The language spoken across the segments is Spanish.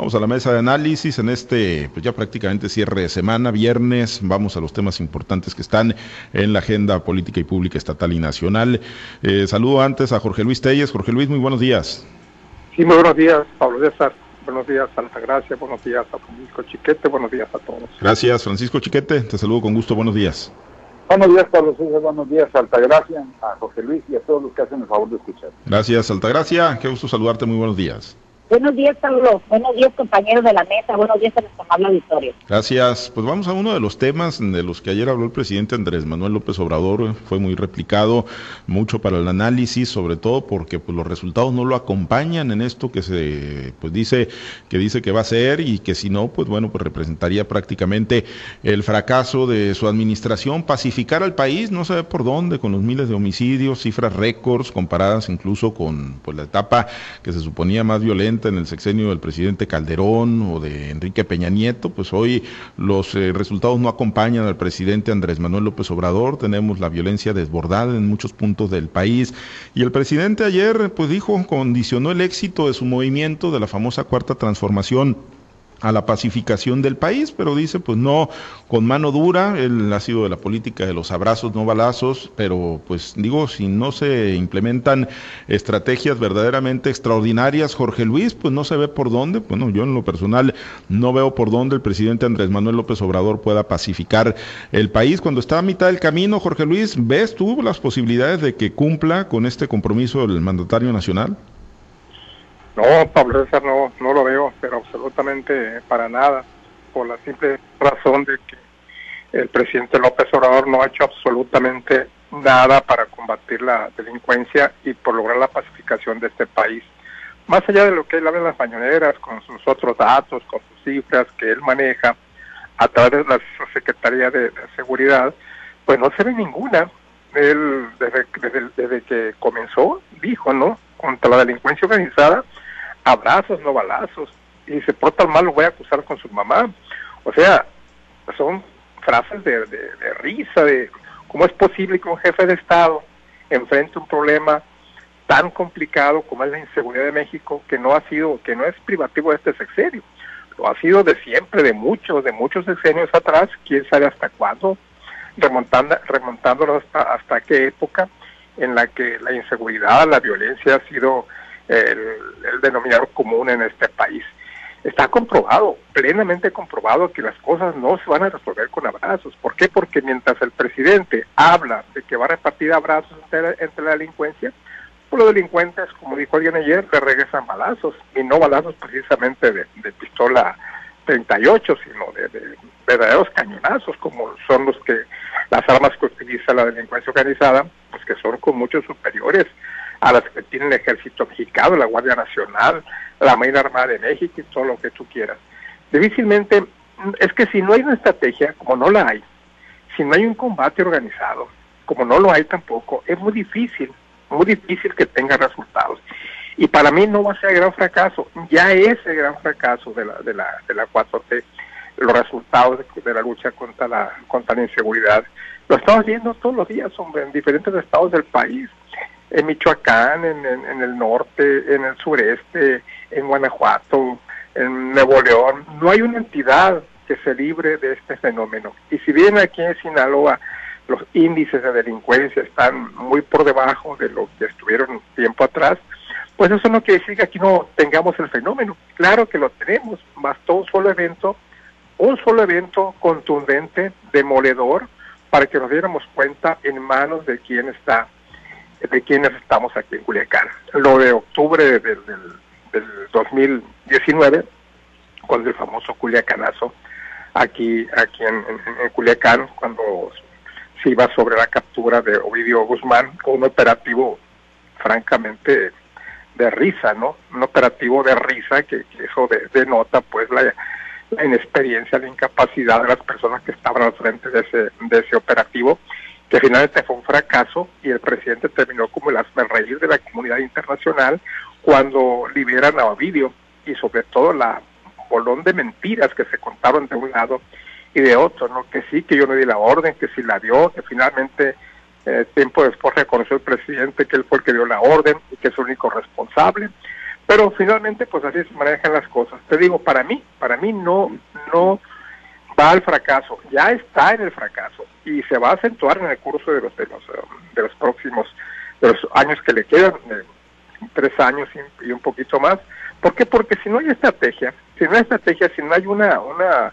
Vamos a la mesa de análisis en este, pues ya prácticamente cierre de semana, viernes. Vamos a los temas importantes que están en la agenda política y pública estatal y nacional. Eh, saludo antes a Jorge Luis Telles. Jorge Luis, muy buenos días. Sí, muy buenos días, Pablo César. Buenos días, Gracia, Buenos días a Francisco Chiquete. Buenos días a todos. Gracias, Francisco Chiquete. Te saludo con gusto. Buenos días. Buenos días, Pablo César. Buenos días, Altagracia, a José Luis y a todos los que hacen el favor de escuchar. Gracias, Altagracia. Qué gusto saludarte. Muy buenos días. Buenos días, Pablo. Buenos días, compañeros de la mesa. Buenos días a nuestro amable auditorio. Gracias. Pues vamos a uno de los temas de los que ayer habló el presidente Andrés Manuel López Obrador. Fue muy replicado, mucho para el análisis, sobre todo porque pues, los resultados no lo acompañan en esto que se pues dice que dice que va a ser y que si no, pues bueno, pues representaría prácticamente el fracaso de su administración, pacificar al país, no sé por dónde, con los miles de homicidios, cifras récords comparadas incluso con pues la etapa que se suponía más violenta en el sexenio del presidente Calderón o de Enrique Peña Nieto, pues hoy los eh, resultados no acompañan al presidente Andrés Manuel López Obrador, tenemos la violencia desbordada en muchos puntos del país. Y el presidente ayer pues dijo, condicionó el éxito de su movimiento de la famosa cuarta transformación a la pacificación del país, pero dice, pues no con mano dura, él ha sido de la política de los abrazos, no balazos, pero pues digo, si no se implementan estrategias verdaderamente extraordinarias, Jorge Luis, pues no se ve por dónde, bueno, yo en lo personal no veo por dónde el presidente Andrés Manuel López Obrador pueda pacificar el país. Cuando está a mitad del camino, Jorge Luis, ¿ves tú las posibilidades de que cumpla con este compromiso del mandatario nacional? No, Pablo César, no, no lo veo, pero absolutamente para nada, por la simple razón de que el presidente López Obrador no ha hecho absolutamente nada para combatir la delincuencia y por lograr la pacificación de este país. Más allá de lo que él habla en las mañaneras, con sus otros datos, con sus cifras que él maneja a través de la Secretaría de, Seguridad, pues no se ve ninguna. Él, desde, desde, desde que comenzó, dijo, ¿no? Contra la delincuencia organizada, abrazos, no balazos. Y se porta mal, lo voy a acusar con su mamá. O sea, son frases de, risa, de cómo es posible que un jefe de Estado enfrente un problema tan complicado como es la inseguridad de México, que no ha sido, que no es privativo de este sexenio, lo ha sido de siempre, de muchos, de muchos sexenios atrás, quién sabe hasta cuándo, remontando, remontándolo hasta, hasta qué época en la que la inseguridad, la violencia ha sido el, denominador común en este país. Está comprobado, plenamente comprobado, que las cosas no se van a resolver con abrazos. ¿Por qué? Porque mientras el presidente habla de que va a repartir abrazos entre, la delincuencia, pues los delincuentes, como dijo alguien ayer, le regresan balazos, y no balazos precisamente de, pistola 38, sino de, de, verdaderos cañonazos, como son los que las armas que utiliza la delincuencia organizada, pues que son con muchos superiores a las que tiene el ejército mexicano, la Guardia Nacional, la Marina Armada de México y todo lo que tú quieras. Difícilmente, es que si no hay una estrategia, como no la hay, si no hay un combate organizado, como no lo hay tampoco, es muy difícil, muy difícil que tenga resultados. Y para mí no va a ser gran fracaso, ya es el gran fracaso de la, de la, de la 4T, los resultados de, la lucha contra la, contra la inseguridad. Lo estamos viendo todos los días, hombre, en diferentes estados del país en Michoacán, en, el norte, en el sureste, en Guanajuato, en Nuevo León. No hay una entidad que se libre de este fenómeno. Y si bien aquí en Sinaloa los índices de delincuencia están muy por debajo de lo que estuvieron tiempo atrás, pues eso no quiere decir que aquí no tengamos el fenómeno. Claro que lo tenemos, bastó un solo evento, un solo evento contundente, demoledor, para que nos diéramos cuenta en manos de quién está de quienes estamos aquí en Culiacán. Lo de octubre del, del, 2019, cuando el famoso Culiacanazo, aquí, aquí en, Culiacán, cuando se iba sobre la captura de Ovidio Guzmán, con un operativo francamente de risa, ¿no? Un operativo de risa que, eso denota pues la, inexperiencia, la incapacidad de las personas que estaban al frente de ese, de ese operativo que finalmente fue un fracaso y el presidente terminó como el reír de la comunidad internacional cuando liberan a Ovidio y sobre todo la bolón de mentiras que se contaron de un lado y de otro, ¿no? Que sí, que yo no di la orden, que sí la dio, que finalmente eh, tiempo después reconoció el presidente que él fue el que dio la orden y que es el único responsable. Pero finalmente, pues así se manejan las cosas. Te digo, para mí, para mí no, no va al fracaso, ya está en el fracaso y se va a acentuar en el curso de los, de los, de los próximos de los años que le quedan, tres años y, un poquito más. ¿Por qué? Porque si no hay estrategia, si no hay estrategia, si no hay una, una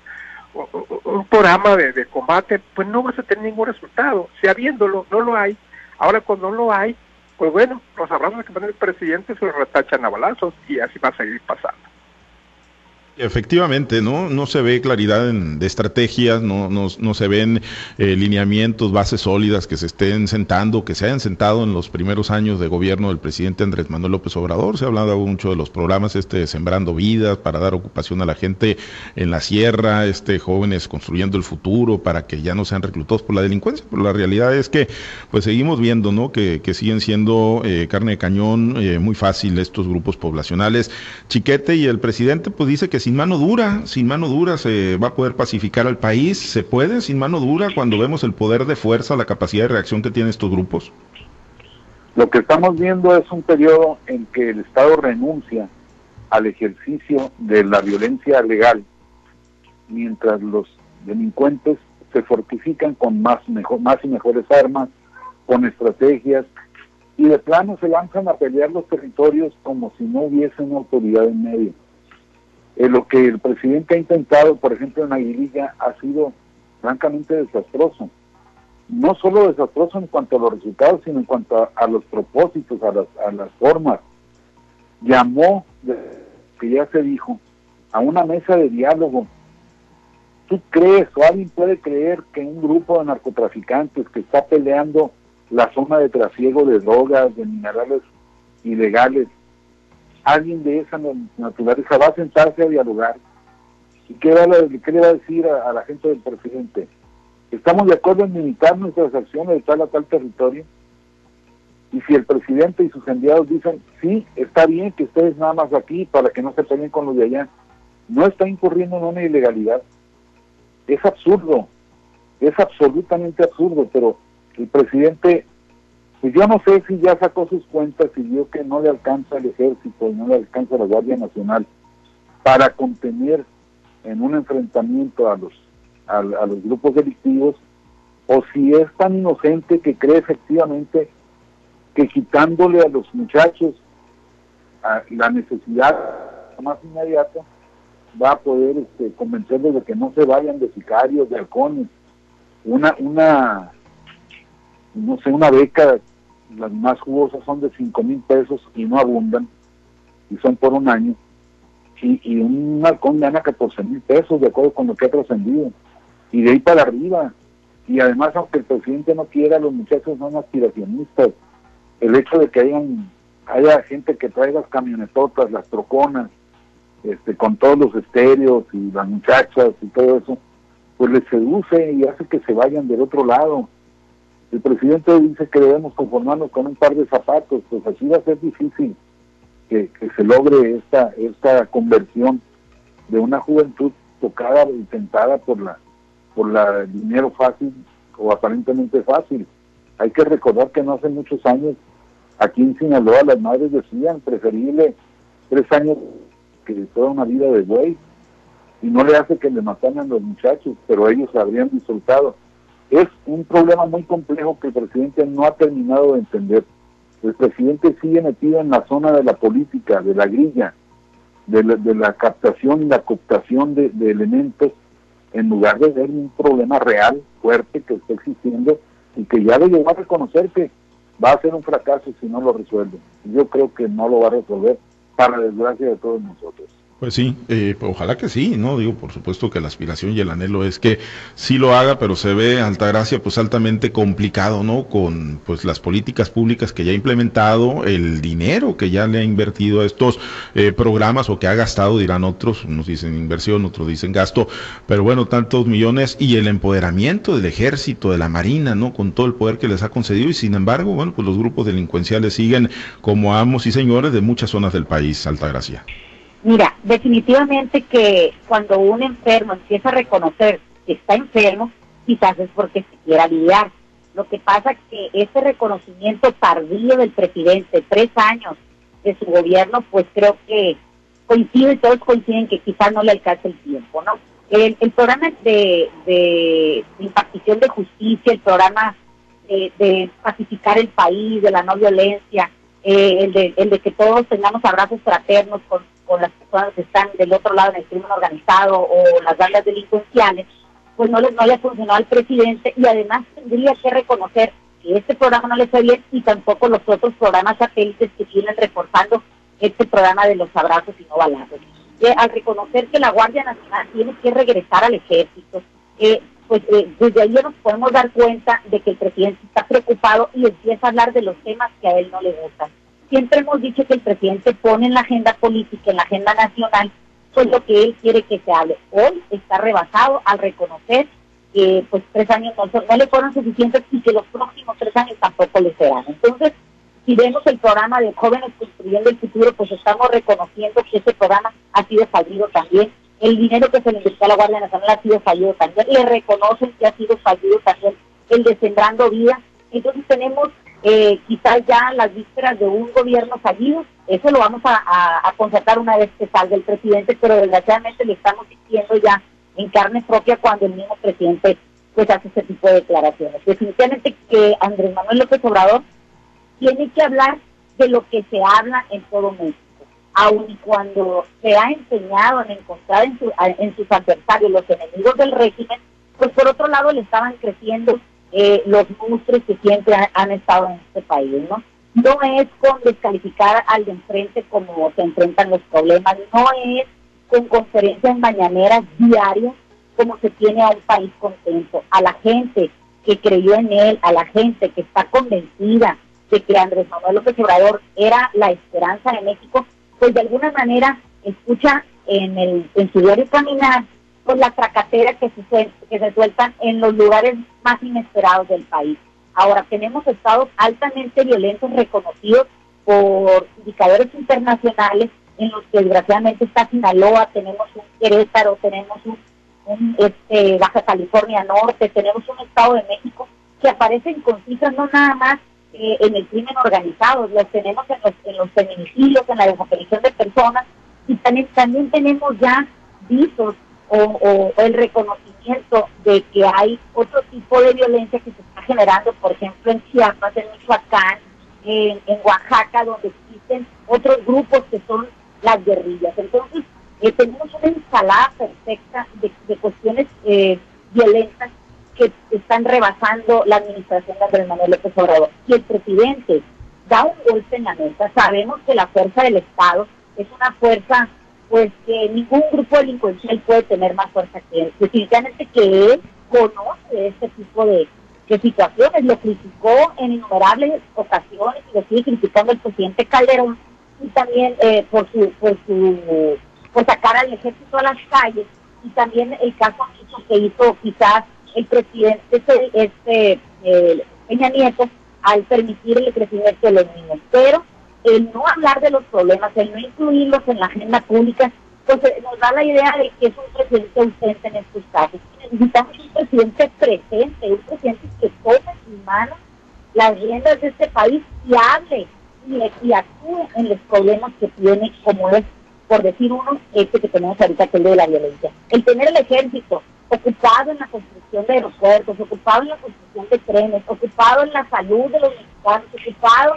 un programa de, combate, pues no vas a tener ningún resultado. Si habiéndolo, no lo hay. Ahora cuando no lo hay, pues bueno, los abrazos que pone el presidente se los retachan a balazos y así va a seguir pasando. Efectivamente, ¿no? No se ve claridad en, de estrategias, no, no, no se ven eh, lineamientos, bases sólidas que se estén sentando, que se hayan sentado en los primeros años de gobierno del presidente Andrés Manuel López Obrador. Se ha hablado mucho de los programas, este, Sembrando Vidas, para dar ocupación a la gente en la sierra, este, jóvenes construyendo el futuro, para que ya no sean reclutados por la delincuencia. Pero la realidad es que, pues seguimos viendo, ¿no? Que, que siguen siendo eh, carne de cañón eh, muy fácil estos grupos poblacionales. Chiquete y el presidente, pues dice que sin mano dura, sin mano dura se va a poder pacificar al país. ¿Se puede sin mano dura cuando vemos el poder de fuerza, la capacidad de reacción que tienen estos grupos? Lo que estamos viendo es un periodo en que el Estado renuncia al ejercicio de la violencia legal, mientras los delincuentes se fortifican con más, mejor, más y mejores armas, con estrategias, y de plano se lanzan a pelear los territorios como si no hubiese una autoridad en medio. Eh, lo que el presidente ha intentado, por ejemplo, en Aguililla, ha sido francamente desastroso. No solo desastroso en cuanto a los resultados, sino en cuanto a, los propósitos, a las, a las formas. Llamó, que ya se dijo, a una mesa de diálogo. ¿Tú crees o alguien puede creer que un grupo de narcotraficantes que está peleando la zona de trasiego de drogas, de minerales ilegales, alguien de esa naturaleza va a sentarse a dialogar. ¿Y qué, le va a decir a, la gente del presidente? ¿Estamos de acuerdo en limitar nuestras acciones de tal a tal territorio? Y si el presidente y sus enviados dicen, sí, está bien que ustedes nada más aquí para que no se peleen con los de allá, no está incurriendo en una ilegalidad. Es absurdo, es absolutamente absurdo, pero el presidente pues yo no sé si ya sacó sus cuentas y vio que no le alcanza el ejército y no le alcanza la Guardia Nacional para contener en un enfrentamiento a los, a, los grupos delictivos, o si es tan inocente que cree efectivamente que quitándole a los muchachos la necesidad más inmediata, va a poder este, convencerlos de que no se vayan de sicarios, de halcones. Una, una no sé, una beca, las más jugosas son de 5 mil pesos y no abundan, y son por un año, y, y un halcón gana 14 mil pesos de acuerdo con lo que ha trascendido, y de ahí para arriba, y además aunque el presidente no quiera, los muchachos son aspiracionistas, el hecho de que hayan, haya gente que traiga las camionetotas, las troconas, este, con todos los estéreos y las muchachas y todo eso, pues les seduce y hace que se vayan del otro lado el presidente dice que debemos conformarnos con un par de zapatos, pues así va a ser difícil que, se logre esta, esta conversión de una juventud tocada y tentada por la por la dinero fácil o aparentemente fácil. Hay que recordar que no hace muchos años aquí en Sinaloa las madres decían preferible tres años que toda una vida de güey y no le hace que le mataran a los muchachos, pero ellos habrían disfrutado es un problema muy complejo que el presidente no ha terminado de entender. El presidente sigue metido en la zona de la política, de la grilla, de la, captación y la cooptación de, elementos, en lugar de ver un problema real, fuerte, que está existiendo y que ya le llegó a reconocer que va a ser un fracaso si no lo resuelve. Yo creo que no lo va a resolver, para desgracia de todos nosotros. Pues sí, eh, ojalá que sí, ¿no? Digo, por supuesto que la aspiración y el anhelo es que sí lo haga, pero se ve Altagracia pues altamente complicado, ¿no? Con pues las políticas públicas que ya ha implementado, el dinero que ya le ha invertido a estos eh, programas o que ha gastado, dirán otros, unos dicen inversión, otros dicen gasto, pero bueno, tantos millones y el empoderamiento del ejército, de la marina, ¿no? Con todo el poder que les ha concedido y sin embargo, bueno, pues los grupos delincuenciales siguen como amos y señores de muchas zonas del país, Altagracia. Mira, definitivamente que cuando un enfermo empieza a reconocer que está enfermo, quizás es porque se quiera aliviar. Lo que pasa es que ese reconocimiento tardío del presidente, tres años de su gobierno, pues creo que coincide, todos coinciden que quizás no le alcance el tiempo, ¿no? El, programa de, de, impartición de justicia, el programa de, pacificar el país, de la no violencia, eh, el, de, el de que todos tengamos abrazos fraternos con, con las personas que están del otro lado en el crimen organizado o las bandas delincuenciales, pues no, les, no le ha funcionado al presidente y además tendría que reconocer que este programa no le fue bien y tampoco los otros programas satélites que vienen reforzando este programa de los abrazos y no balazos al reconocer que la Guardia Nacional tiene que regresar al ejército, eh, pues eh, desde ahí nos podemos dar cuenta de que el presidente está preocupado y empieza a hablar de los temas que a él no le gustan. Siempre hemos dicho que el presidente pone en la agenda política, en la agenda nacional, pues lo que él quiere que se hable. Hoy está rebasado al reconocer que pues tres años no, le fueron suficientes y que los próximos tres años tampoco le serán. Entonces, si vemos el programa de Jóvenes Construyendo el Futuro, pues estamos reconociendo que ese programa ha sido fallido también. El dinero que se le invirtió a la Guardia Nacional ha sido fallido también. Le reconocen que ha sido fallido también el de Sembrando Vida. Entonces tenemos eh, quizás ya las vísperas de un gobierno fallido. Eso lo vamos a, a, concertar una vez que salga el presidente, pero desgraciadamente le estamos diciendo ya en carne propia cuando el mismo presidente pues hace ese tipo de declaraciones. Definitivamente que Andrés Manuel López Obrador tiene que hablar de lo que se habla en todo México. Aun y cuando se ha enseñado en encontrar en, en sus adversarios los enemigos del régimen, pues por otro lado le estaban creciendo eh, los monstruos que siempre han, estado en este país, ¿no? No es con descalificar al de enfrente como se enfrentan los problemas, no es con conferencias mañaneras diarias como se tiene a un país contento, a la gente que creyó en él, a la gente que está convencida de que Andrés Manuel López Obrador era la esperanza de México, pues de alguna manera escucha en, el, en su diario caminar pues la tracatera que se, que se sueltan en los lugares más inesperados del país. Ahora, tenemos estados altamente violentos reconocidos por indicadores internacionales en los que desgraciadamente está Sinaloa, tenemos un Querétaro, tenemos un, este, Baja California Norte, tenemos un Estado de México que aparecen con cifras no nada más eh, en el crimen organizado, los tenemos en los, en los feminicidios, en la desaparición de personas, y también tenemos ya visos o, el reconocimiento de que hay otro tipo de violencia que se está generando, por ejemplo, en Chiapas, en Michoacán, en, Oaxaca, donde existen otros grupos que son las guerrillas. Entonces, eh, tenemos una ensalada perfecta de, cuestiones eh, violentas que están rebasando la administración de Andrés Manuel López Obrador. Si el presidente da un golpe en la mesa, sabemos que la fuerza del Estado es una fuerza pues que ningún grupo delincuencial puede tener más fuerza que él. Definitivamente que él conoce este tipo de, situaciones, lo criticó en innumerables ocasiones y lo sigue criticando el presidente Calderón y también eh, por su por su por sacar al ejército a las calles y también el caso que hizo quizás el presidente este, este Peña Nieto al permitir el crecimiento de los niños. Pero el no hablar de los problemas, el no incluirlos en la agenda pública, pues eh, nos da la idea de que es un presidente ausente en estos casos. Necesitamos un presidente presente, un presidente que tome en sus manos las riendas de este país y hable y, actúe en los problemas que tiene, como es, por decir uno, este que tenemos ahorita, que es el de la violencia. El tener el ejército, ocupado en la construcción de aeropuertos, ocupado en la construcción de trenes, ocupado en la salud de los mexicanos, ocupado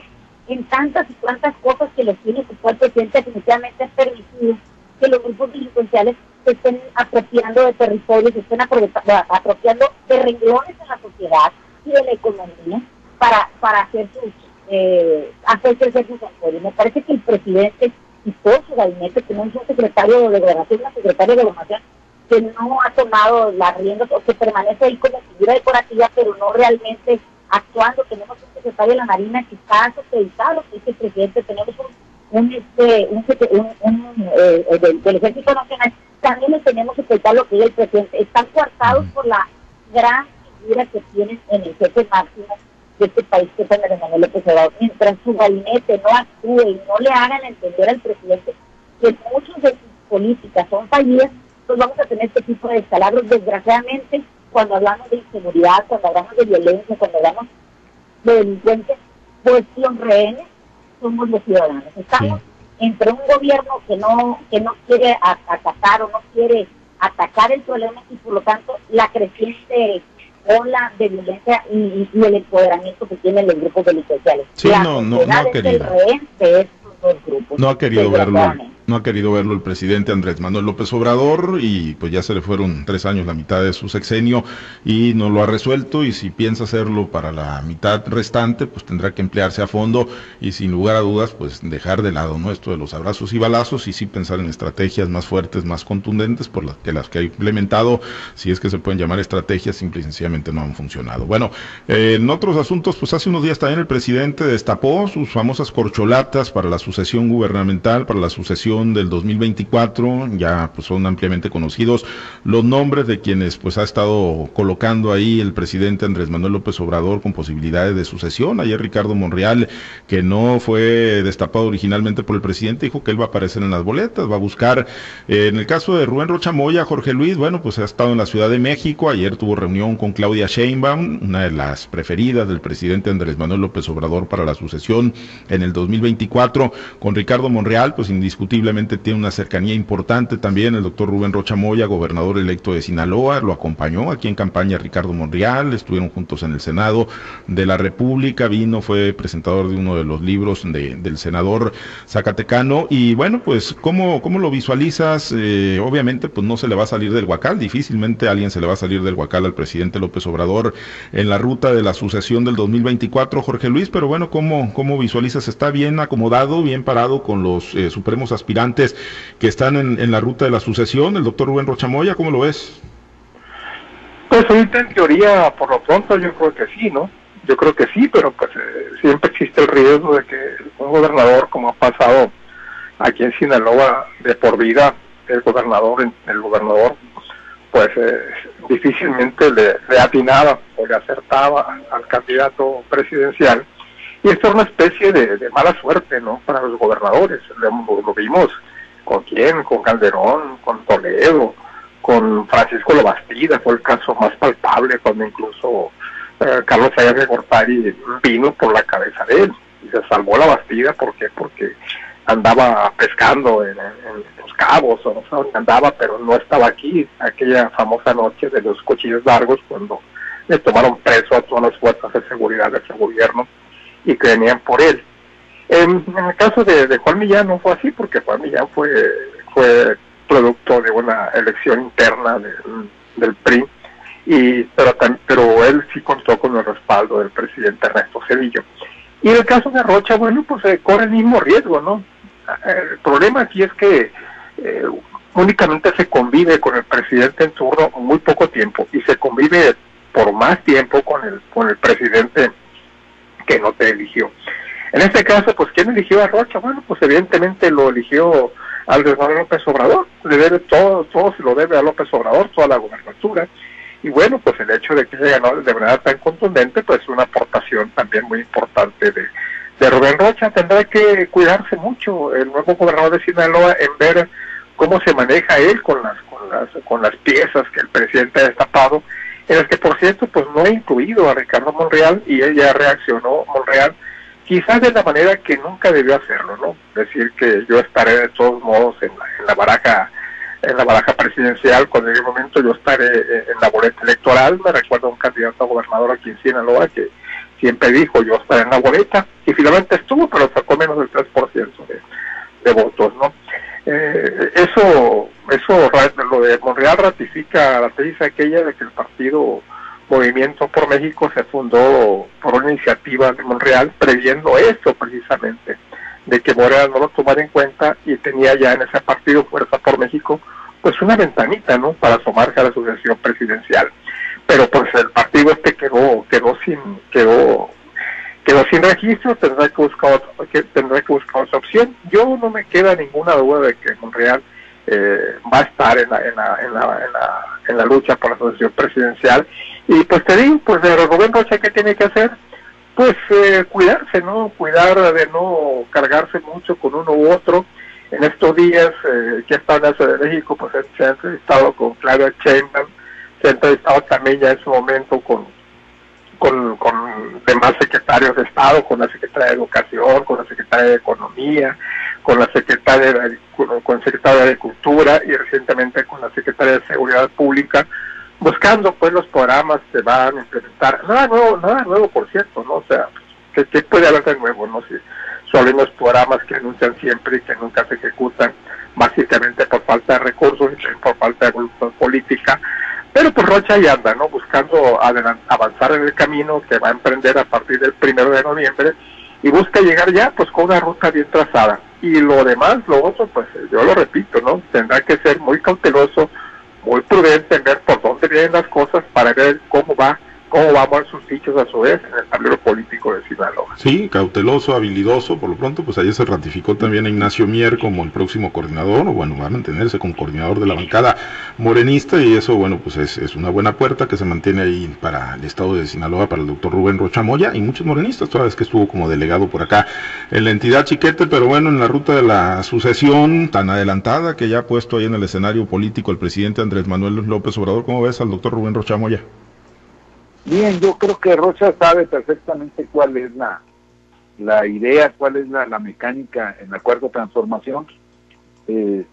en tantas y tantas cosas que les tiene su el presidente, definitivamente es permitido que los grupos delincuenciales se estén apropiando de territorios, se estén apropiando de renglones en la sociedad y de la economía para, para hacer sus eh, hacer sus apoyos. Me parece que el presidente y todo su gabinete, tenemos un secretario de gobernación, una secretaria de gobernación que no ha tomado las riendas o que permanece ahí como figura decorativa, pero no realmente actuando. Tenemos un secretario de la Marina que está supeditado, que es el presidente, tenemos un, este, un, eh, del, Ejército Nacional, también le tenemos que supeditar lo que es el presidente. Están coartados por la gran figura que tienen en el jefe máximo de este país, que es Andrés Manuel López Obrador. Mientras su gabinete no actúe y no le hagan entender al presidente que muchas de sus políticas son fallidas, pues vamos a tener este tipo de escalabros. Desgraciadamente, cuando hablamos de inseguridad, cuando hablamos de violencia, cuando hablamos de delincuentes, los rehenes somos los ciudadanos. Estamos entre un gobierno que no que no quiere atacar o no quiere atacar el problema y por lo tanto la creciente ola de violencia y, el empoderamiento que tienen los grupos delincuenciales. Sí, no, no, no, ha querido. No ha querido verlo no ha querido verlo el presidente Andrés Manuel López Obrador y pues ya se le fueron tres años la mitad de su sexenio y no lo ha resuelto y si piensa hacerlo para la mitad restante pues tendrá que emplearse a fondo y sin lugar a dudas pues dejar de lado nuestro de los abrazos y balazos y sí pensar en estrategias más fuertes, más contundentes por las que las que ha implementado, si es que se pueden llamar estrategias, simple y sencillamente no han funcionado. Bueno, en otros asuntos pues hace unos días también el presidente destapó sus famosas corcholatas para la sucesión gubernamental, para la sucesión del 2024, ya pues son ampliamente conocidos. Los nombres de quienes pues ha estado colocando ahí el presidente Andrés Manuel López Obrador con posibilidades de sucesión. Ayer Ricardo Monreal, que no fue destapado originalmente por el presidente, dijo que él va a aparecer en las boletas, va a buscar, eh, en el caso de Rubén Rocha Moya, Jorge Luis, bueno, pues ha estado en la Ciudad de México, ayer tuvo reunión con Claudia Sheinbaum, una de las preferidas del presidente Andrés Manuel López Obrador para la sucesión en el 2024, con Ricardo Monreal, pues indiscutible tiene una cercanía importante también el doctor Rubén Rocha Moya, gobernador electo de Sinaloa, lo acompañó aquí en campaña Ricardo Monreal, estuvieron juntos en el Senado de la República, vino, fue presentador de uno de los libros del senador Zacatecano y bueno, pues ¿cómo, cómo lo visualizas? Eh, obviamente pues no se le va a salir del huacal, difícilmente alguien se le va a salir del huacal al presidente López Obrador en la ruta de la sucesión del 2024, Jorge Luis, pero bueno, ¿cómo, cómo visualizas? ¿Está bien acomodado, bien parado con los eh, supremos aspirantes? Que están en, la ruta de la sucesión, el doctor Rubén Rochamoya, ¿cómo lo ves? Pues ahorita en teoría, por lo pronto, yo creo que sí, ¿no? Yo creo que sí, pero pues eh, siempre existe el riesgo de que un gobernador, como ha pasado aquí en Sinaloa de por vida, el gobernador, el gobernador, pues eh, difícilmente le, atinaba o le acertaba al candidato presidencial y esto es una especie de, mala suerte, ¿no? Para los gobernadores. Lo, vimos con quién, con Calderón, con Toledo, con Francisco Lobastida, fue el caso más palpable cuando incluso eh, Carlos Sayas de Gortari vino por la cabeza de él y se salvó la Bastida, ¿por qué? Porque andaba pescando en, los cabos o no sé dónde andaba, pero no estaba aquí aquella famosa noche de los cuchillos largos cuando le tomaron preso a todas las fuerzas de seguridad de ese gobierno y que venían por él. En, el caso de, Juan Millán no fue así, porque Juan Millán fue, fue producto de una elección interna del PRI, y, pero, pero él sí contó con el respaldo del presidente Ernesto Cedillo. Y en el caso de Rocha, bueno, pues se corre el mismo riesgo, ¿no? El problema aquí es que eh, únicamente se convive con el presidente en turno muy poco tiempo y se convive por más tiempo con el, con el presidente que no te eligió. En este caso, pues, ¿quién eligió a Rocha? Bueno, pues evidentemente lo eligió al Manuel López Obrador, le debe todo, todo se lo debe a López Obrador, toda la gobernatura. Y bueno, pues el hecho de que se ganó de manera tan contundente, pues una aportación también muy importante de, de Rubén Rocha. Tendrá que cuidarse mucho el nuevo gobernador de Sinaloa en ver cómo se maneja él con las, con las, con las piezas que el presidente ha destapado en el que por cierto pues no he incluido a Ricardo Monreal y ella reaccionó Monreal quizás de la manera que nunca debió hacerlo, ¿no? Decir que yo estaré de todos modos en la, en la baraja en la baraja presidencial, cuando en el momento yo estaré en la boleta electoral, me recuerdo a un candidato a gobernador aquí en Sinaloa que siempre dijo yo estaré en la boleta y finalmente estuvo, pero sacó menos del 3% de, de votos, ¿no? Eh, eso, eso, lo de Monreal ratifica la tesis aquella de que el partido Movimiento por México se fundó por una iniciativa de Monreal previendo eso precisamente, de que Monreal no lo tomara en cuenta y tenía ya en ese partido Fuerza por México pues una ventanita, ¿no? Para asomarse a la sucesión presidencial. Pero pues el partido este quedó, quedó sin, quedó quedó sin registro, tendrá que buscar que, tendrá que buscar otra opción. Yo no me queda ninguna duda de que Monreal eh, va a estar en la, en, la, en, la, en, la, lucha por la asociación presidencial. Y pues te digo, pues de gobierno ¿qué tiene que hacer? Pues eh, cuidarse, ¿no? Cuidar de no cargarse mucho con uno u otro. En estos días eh, que está en la Ciudad de México, pues se ha entrevistado con Claudia Sheinbaum, se ha entrevistado también ya en su momento con con, con demás secretarios de Estado, con la secretaria de Educación, con la secretaria de Economía, con la secretaria de, con el secretario de Agricultura y recientemente con la secretaria de Seguridad Pública, buscando pues los programas que van a implementar. Nada nuevo, nada nuevo por cierto, ¿no? O sea, ¿qué, puede haber de nuevo? No sé, solo los programas que anuncian siempre y que nunca se ejecutan, básicamente por falta de recursos y por falta de voluntad política. Pero pues Rocha ya anda, ¿no? Buscando avanzar en el camino que va a emprender a partir del primero de noviembre y busca llegar ya pues con una ruta bien trazada. Y lo demás, lo otro, pues yo lo repito, ¿no? Tendrá que ser muy cauteloso, muy prudente en ver por dónde vienen las cosas para ver cómo va cómo va a mover sus dichos a su vez en el tablero político de Sinaloa. Sí, cauteloso, habilidoso, por lo pronto, pues ayer se ratificó también a Ignacio Mier como el próximo coordinador, o bueno, va a mantenerse como coordinador de la bancada morenista, y eso, bueno, pues es, es una buena puerta que se mantiene ahí para el estado de Sinaloa, para el doctor Rubén Rochamoya, y muchos morenistas, toda vez que estuvo como delegado por acá en la entidad chiquete, pero bueno, en la ruta de la sucesión tan adelantada que ya ha puesto ahí en el escenario político el presidente Andrés Manuel López Obrador, ¿cómo ves al doctor Rubén Rochamoya? Bien, yo creo que Rocha sabe perfectamente cuál es la, la idea, cuál es la, mecánica en la cuarta transformación. Eh,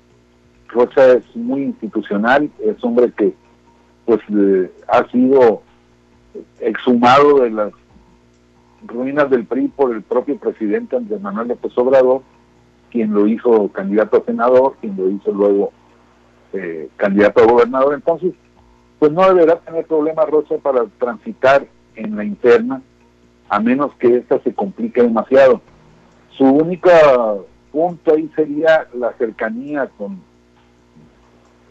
Rocha es muy institucional, es hombre que pues eh, ha sido exhumado de las ruinas del PRI por el propio presidente Andrés Manuel López Obrador, quien lo hizo candidato a senador, quien lo hizo luego eh, candidato a gobernador. Entonces, pues no deberá tener problema Rocha para transitar en la interna, a menos que ésta se complique demasiado. Su único punto ahí sería la cercanía con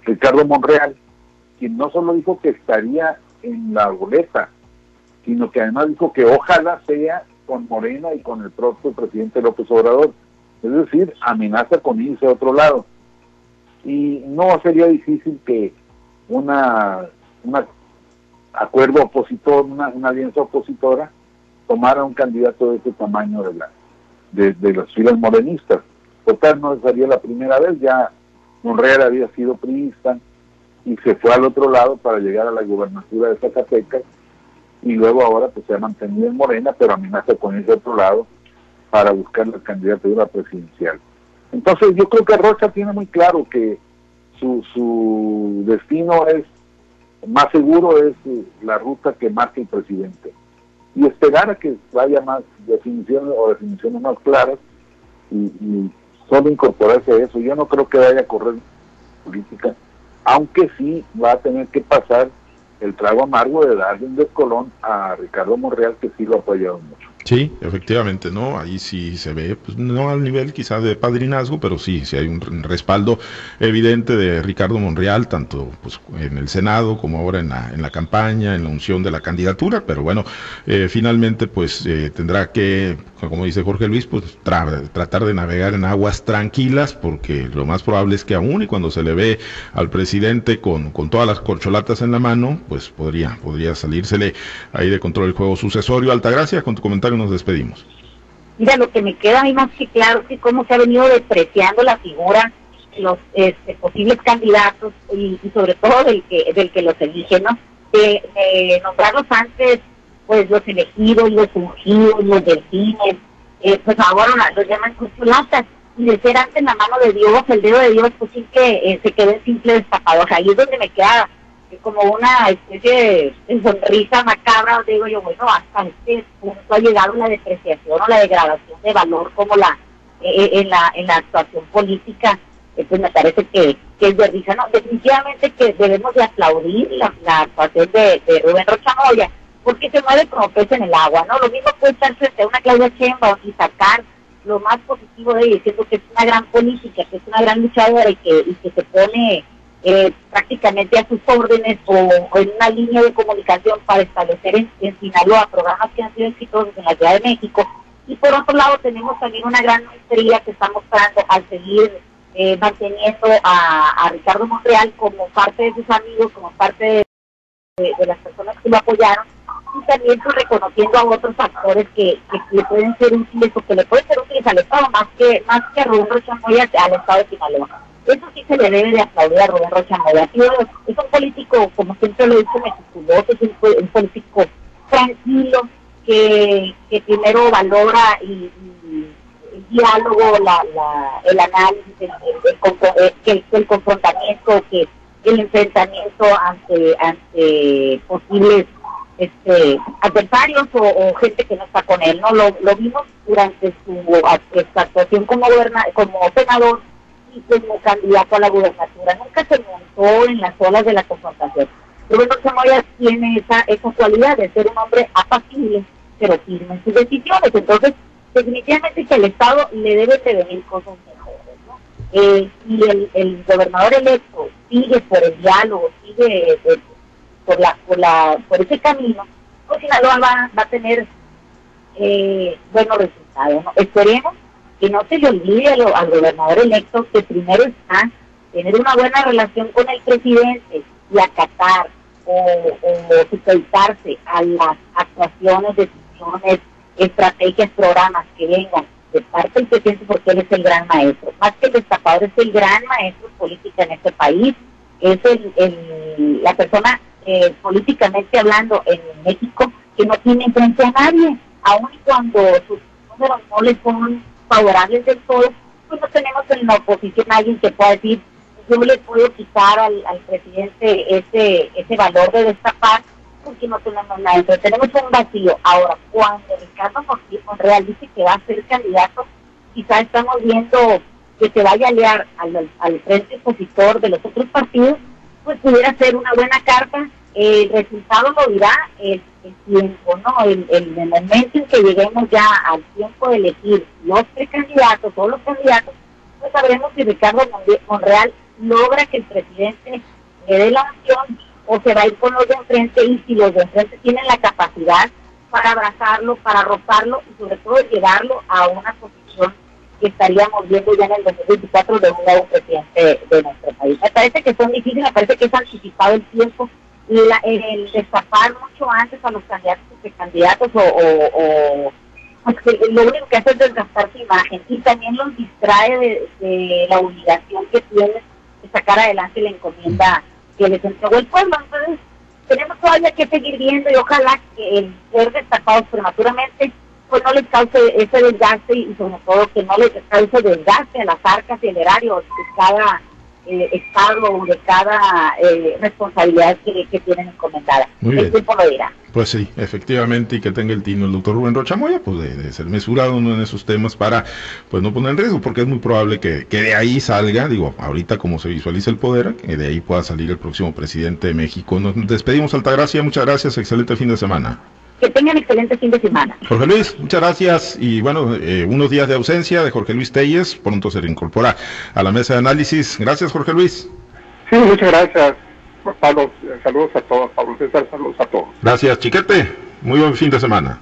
Ricardo Monreal, quien no solo dijo que estaría en la boleta, sino que además dijo que ojalá sea con Morena y con el propio presidente López Obrador. Es decir, amenaza con irse a otro lado. Y no sería difícil que una un acuerdo opositor, una, alianza opositora, tomara un candidato de ese tamaño de, la, de, las filas morenistas. Total, no sería la primera vez, ya Monreal había sido priista y se fue al otro lado para llegar a la gubernatura de Zacatecas y luego ahora pues se ha mantenido en Morena, pero amenaza con ese otro lado para buscar la candidatura presidencial. Entonces yo creo que Rocha tiene muy claro que su, su destino es más seguro es eh, la ruta que marque el presidente. Y esperar a que haya más definiciones o definiciones más claras y, solo incorporarse a eso. Yo no creo que vaya a correr política, aunque sí va a tener que pasar el trago amargo de darle un descolón a Ricardo Monreal, que sí lo ha apoyado mucho. Sí, efectivamente, ¿no? Ahí sí se ve, pues no al nivel quizás de padrinazgo, pero sí, sí hay un respaldo evidente de Ricardo Monreal, tanto pues, en el Senado como ahora en la, en la campaña, en la unción de la candidatura, pero bueno, eh, finalmente pues eh, tendrá que, como dice Jorge Luis, pues tratar de navegar en aguas tranquilas, porque lo más probable es que aún y cuando se le ve al presidente con, con todas las corcholatas en la mano, pues podría, podría salírsele ahí de control el juego sucesorio. Altagracia, con tu comentario nos despedimos. Mira, lo que me queda a mí más que claro es que cómo se ha venido despreciando la figura los este, posibles candidatos y, sobre todo del que del que los elige, ¿no? De, nombrarlos antes, pues los elegidos, los ungidos, los delfines, eh, pues ahora los llaman corcholatas y de ser antes la mano de Dios, el dedo de Dios, pues sí que eh, se quedó en simple destapado. ahí es donde me queda como una especie de, sonrisa macabra, digo yo, bueno, hasta este punto ha llegado la depreciación o la degradación de valor como la eh, eh, en la en la actuación política, eh, pues me parece que, es de risa, no, definitivamente que debemos de aplaudir la, actuación de, de Rubén Rochamoya, porque se mueve como pez en el agua, ¿no? Lo mismo puede estar frente a una Claudia Sheinbaum y sacar lo más positivo de ella, diciendo que es una gran política, que es una gran luchadora y que, y que se pone eh, prácticamente a sus órdenes o, en una línea de comunicación para establecer en, en, Sinaloa programas que han sido exitosos en la Ciudad de México. Y por otro lado tenemos también una gran maestría que está mostrando al seguir eh, manteniendo a, Ricardo Monreal como parte de sus amigos, como parte de, las personas que lo apoyaron y también pues, reconociendo a otros factores que, le pueden ser útiles o que le pueden ser útiles al Estado más que más que a Rubén Rochamoya al Estado de Sinaloa. Eso sí se le debe de aplaudir a Rubén Rocha Moya. Es un político, como siempre lo dicho, meticuloso, es un, político tranquilo, que, primero valora y, el diálogo, la, la, el análisis, el, el, el, confrontamiento, que el enfrentamiento ante, ante posibles este, adversarios o, gente que no está con él, ¿no? Lo, lo vimos durante su actuación como, como senador y como candidato a la gubernatura. Nunca se montó en las olas de la confrontación. Rubén Moya tiene esa, esa cualidad de ser un hombre apacible, pero firme en sus decisiones. Entonces, definitivamente que al Estado le debe de venir cosas mejores, ¿no? Eh, y el, el gobernador electo sigue por el diálogo, sigue... Eh, por la por la por ese camino, pues Sinaloa va, va a tener eh, buenos resultados. Esperemos que no se le olvide al gobernador electo que primero está tener una buena relación con el presidente y acatar o, o a las actuaciones, decisiones, estrategias, programas que vengan de parte del presidente porque él es el gran maestro. Más que el destapador es el gran maestro político en este país, es el, la persona eh, políticamente hablando en México que no tiene influencia a nadie, aun cuando sus números no le son favorables del todo, pues no tenemos en la oposición a alguien que pueda decir, yo le puedo quitar al, presidente ese, ese valor de destapar porque no tenemos nada. Entonces tenemos un vacío. Ahora, cuando Ricardo Monreal dice que va a ser candidato, quizá estamos viendo que se vaya a aliar al, al frente opositor de los otros partidos pues pudiera ser una buena carta. El resultado lo dirá el, tiempo, ¿no? El, el, momento en que lleguemos ya al tiempo de elegir los precandidatos, todos los candidatos, pues sabremos si Ricardo Monreal logra que el presidente le dé la opción o se va a ir con los de enfrente y si los de enfrente tienen la capacidad para abrazarlo, para arroparlo y sobre todo llevarlo a una posición que estaríamos viendo ya en el 2024 de un nuevo presidente de nuestro país. Me parece que son difíciles, me parece que es anticipado el tiempo y el destapar mucho antes a los candidatos y candidatos o, o, pues lo único que hace es desgastar su imagen y también los distrae de, la obligación que tienen de sacar adelante la encomienda que les entregó el pueblo. Entonces, tenemos todavía que seguir viendo y ojalá que el ser destapados prematuramente pues no les cause ese desgaste y sobre todo que no les cause desgaste a las arcas y el erario de cada eh, estado o de cada eh, responsabilidad que, tienen encomendada. Muy el tiempo lo dirá. Pues sí, efectivamente, y que tenga el tino el doctor Rubén Rochamoya, pues de, ser mesurado en esos temas para pues no poner en riesgo, porque es muy probable que, que de ahí salga, digo, ahorita como se visualiza el poder, que de ahí pueda salir el próximo presidente de México. Nos despedimos, Altagracia, muchas gracias, excelente fin de semana. Que tengan excelente fin de semana. Jorge Luis, muchas gracias. Y bueno, eh, unos días de ausencia de Jorge Luis Telles, pronto se reincorpora a la mesa de análisis. Gracias, Jorge Luis. Sí, muchas gracias. Pablo, saludos a todos. Pablo César, saludos a todos. Gracias, Chiquete. Muy buen fin de semana.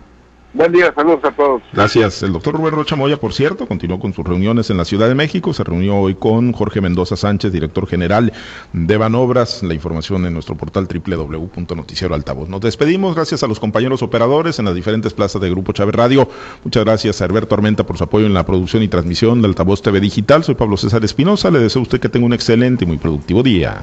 Buen día, saludos a todos. Gracias. El doctor Rubén Rocha Moya, por cierto, continuó con sus reuniones en la Ciudad de México. Se reunió hoy con Jorge Mendoza Sánchez, director general de Banobras. La información en nuestro portal www.noticieroaltavoz. Nos despedimos. Gracias a los compañeros operadores en las diferentes plazas de Grupo Chávez Radio. Muchas gracias a Herberto Armenta por su apoyo en la producción y transmisión de Altavoz TV Digital. Soy Pablo César Espinosa. Le deseo a usted que tenga un excelente y muy productivo día.